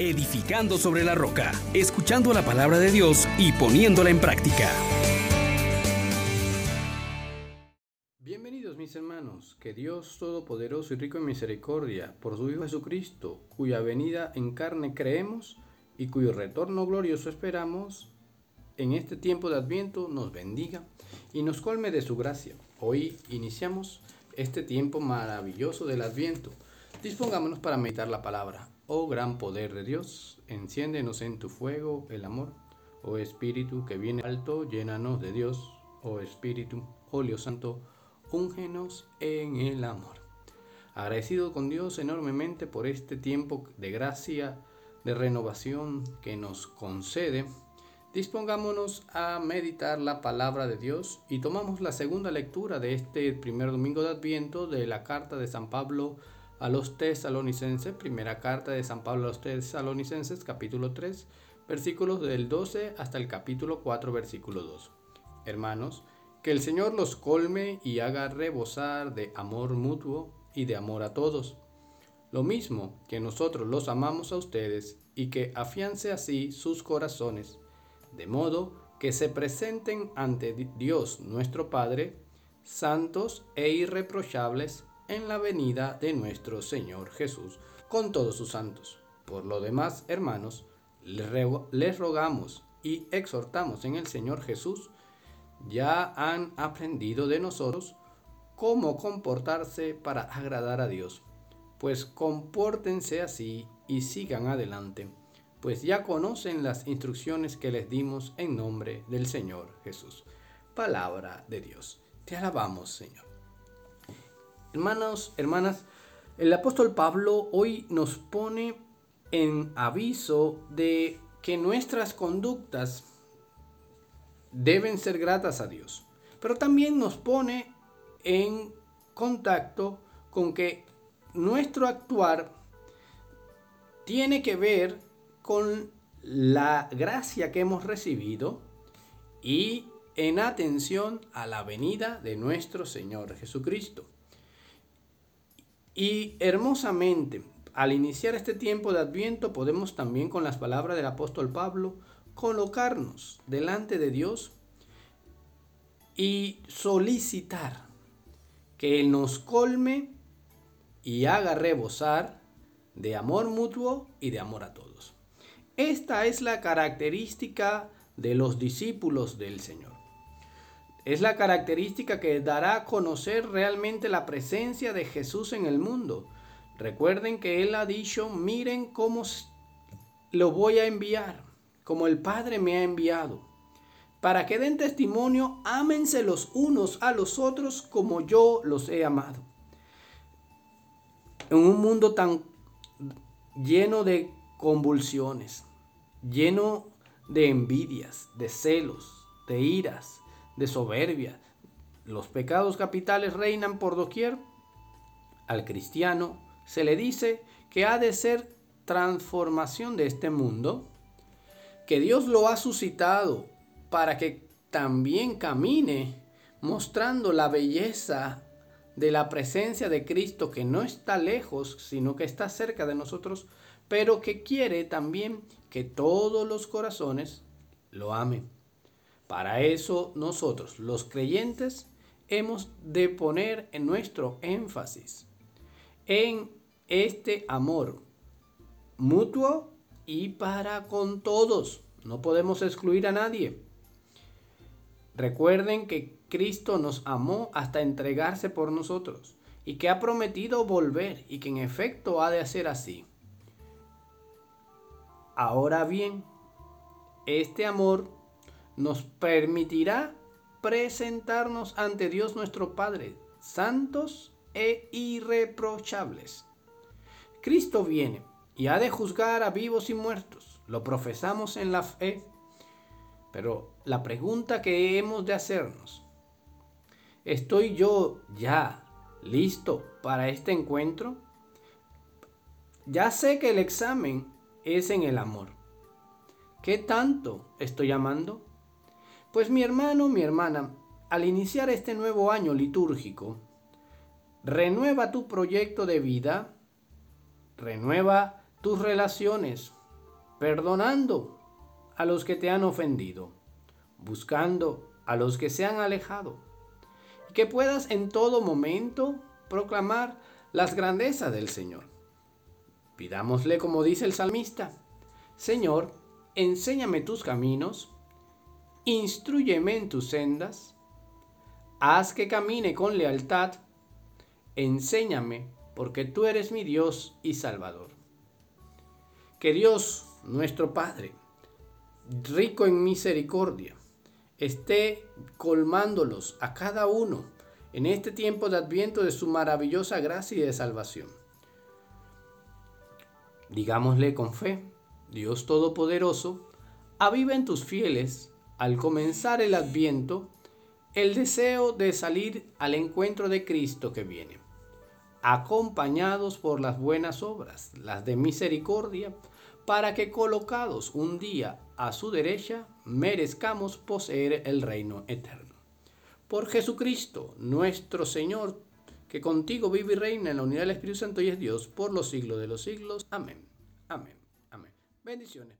edificando sobre la roca, escuchando la palabra de Dios y poniéndola en práctica. Bienvenidos mis hermanos, que Dios Todopoderoso y rico en misericordia, por su Hijo Jesucristo, cuya venida en carne creemos y cuyo retorno glorioso esperamos, en este tiempo de Adviento nos bendiga y nos colme de su gracia. Hoy iniciamos este tiempo maravilloso del Adviento. Dispongámonos para meditar la palabra. Oh gran poder de Dios, enciéndenos en tu fuego el amor. Oh Espíritu que viene alto, llénanos de Dios. Oh Espíritu, óleo santo, úngenos en el amor. Agradecido con Dios enormemente por este tiempo de gracia, de renovación que nos concede Dispongámonos a meditar la palabra de Dios y tomamos la segunda lectura de este primer domingo de Adviento de la carta de San Pablo a los tesalonicenses, primera carta de San Pablo a los tesalonicenses, capítulo 3, versículos del 12 hasta el capítulo 4, versículo 2. Hermanos, que el Señor los colme y haga rebosar de amor mutuo y de amor a todos. Lo mismo que nosotros los amamos a ustedes y que afiance así sus corazones de modo que se presenten ante Dios nuestro Padre, santos e irreprochables en la venida de nuestro Señor Jesús, con todos sus santos. Por lo demás, hermanos, les rogamos y exhortamos en el Señor Jesús, ya han aprendido de nosotros cómo comportarse para agradar a Dios, pues compórtense así y sigan adelante pues ya conocen las instrucciones que les dimos en nombre del Señor Jesús. Palabra de Dios. Te alabamos, Señor. Hermanos, hermanas, el apóstol Pablo hoy nos pone en aviso de que nuestras conductas deben ser gratas a Dios, pero también nos pone en contacto con que nuestro actuar tiene que ver con la gracia que hemos recibido y en atención a la venida de nuestro Señor Jesucristo. Y hermosamente, al iniciar este tiempo de Adviento, podemos también con las palabras del apóstol Pablo colocarnos delante de Dios y solicitar que Él nos colme y haga rebosar de amor mutuo y de amor a todos. Esta es la característica de los discípulos del Señor. Es la característica que dará a conocer realmente la presencia de Jesús en el mundo. Recuerden que Él ha dicho, miren cómo lo voy a enviar, como el Padre me ha enviado. Para que den testimonio, ámense los unos a los otros como yo los he amado. En un mundo tan lleno de convulsiones, lleno de envidias, de celos, de iras, de soberbia. Los pecados capitales reinan por doquier. Al cristiano se le dice que ha de ser transformación de este mundo, que Dios lo ha suscitado para que también camine mostrando la belleza de la presencia de Cristo que no está lejos, sino que está cerca de nosotros, pero que quiere también que todos los corazones lo amen. Para eso nosotros, los creyentes, hemos de poner en nuestro énfasis en este amor mutuo y para con todos. No podemos excluir a nadie. Recuerden que Cristo nos amó hasta entregarse por nosotros y que ha prometido volver y que en efecto ha de hacer así. Ahora bien, este amor nos permitirá presentarnos ante Dios nuestro Padre, santos e irreprochables. Cristo viene y ha de juzgar a vivos y muertos. Lo profesamos en la fe. Pero la pregunta que hemos de hacernos, ¿estoy yo ya listo para este encuentro? Ya sé que el examen es en el amor. ¿Qué tanto estoy amando? Pues mi hermano, mi hermana, al iniciar este nuevo año litúrgico, renueva tu proyecto de vida, renueva tus relaciones, perdonando a los que te han ofendido, buscando a los que se han alejado, y que puedas en todo momento proclamar las grandezas del Señor. Pidámosle como dice el salmista, Señor, enséñame tus caminos, instruyeme en tus sendas, haz que camine con lealtad, enséñame, porque tú eres mi Dios y Salvador. Que Dios, nuestro Padre, rico en misericordia, esté colmándolos a cada uno en este tiempo de adviento de su maravillosa gracia y de salvación. Digámosle con fe, Dios Todopoderoso, aviva en tus fieles, al comenzar el adviento, el deseo de salir al encuentro de Cristo que viene, acompañados por las buenas obras, las de misericordia, para que colocados un día a su derecha, merezcamos poseer el reino eterno. Por Jesucristo, nuestro Señor, que contigo vive y reina en la unidad del Espíritu Santo y es Dios por los siglos de los siglos. Amén. Amén. Amén. Bendiciones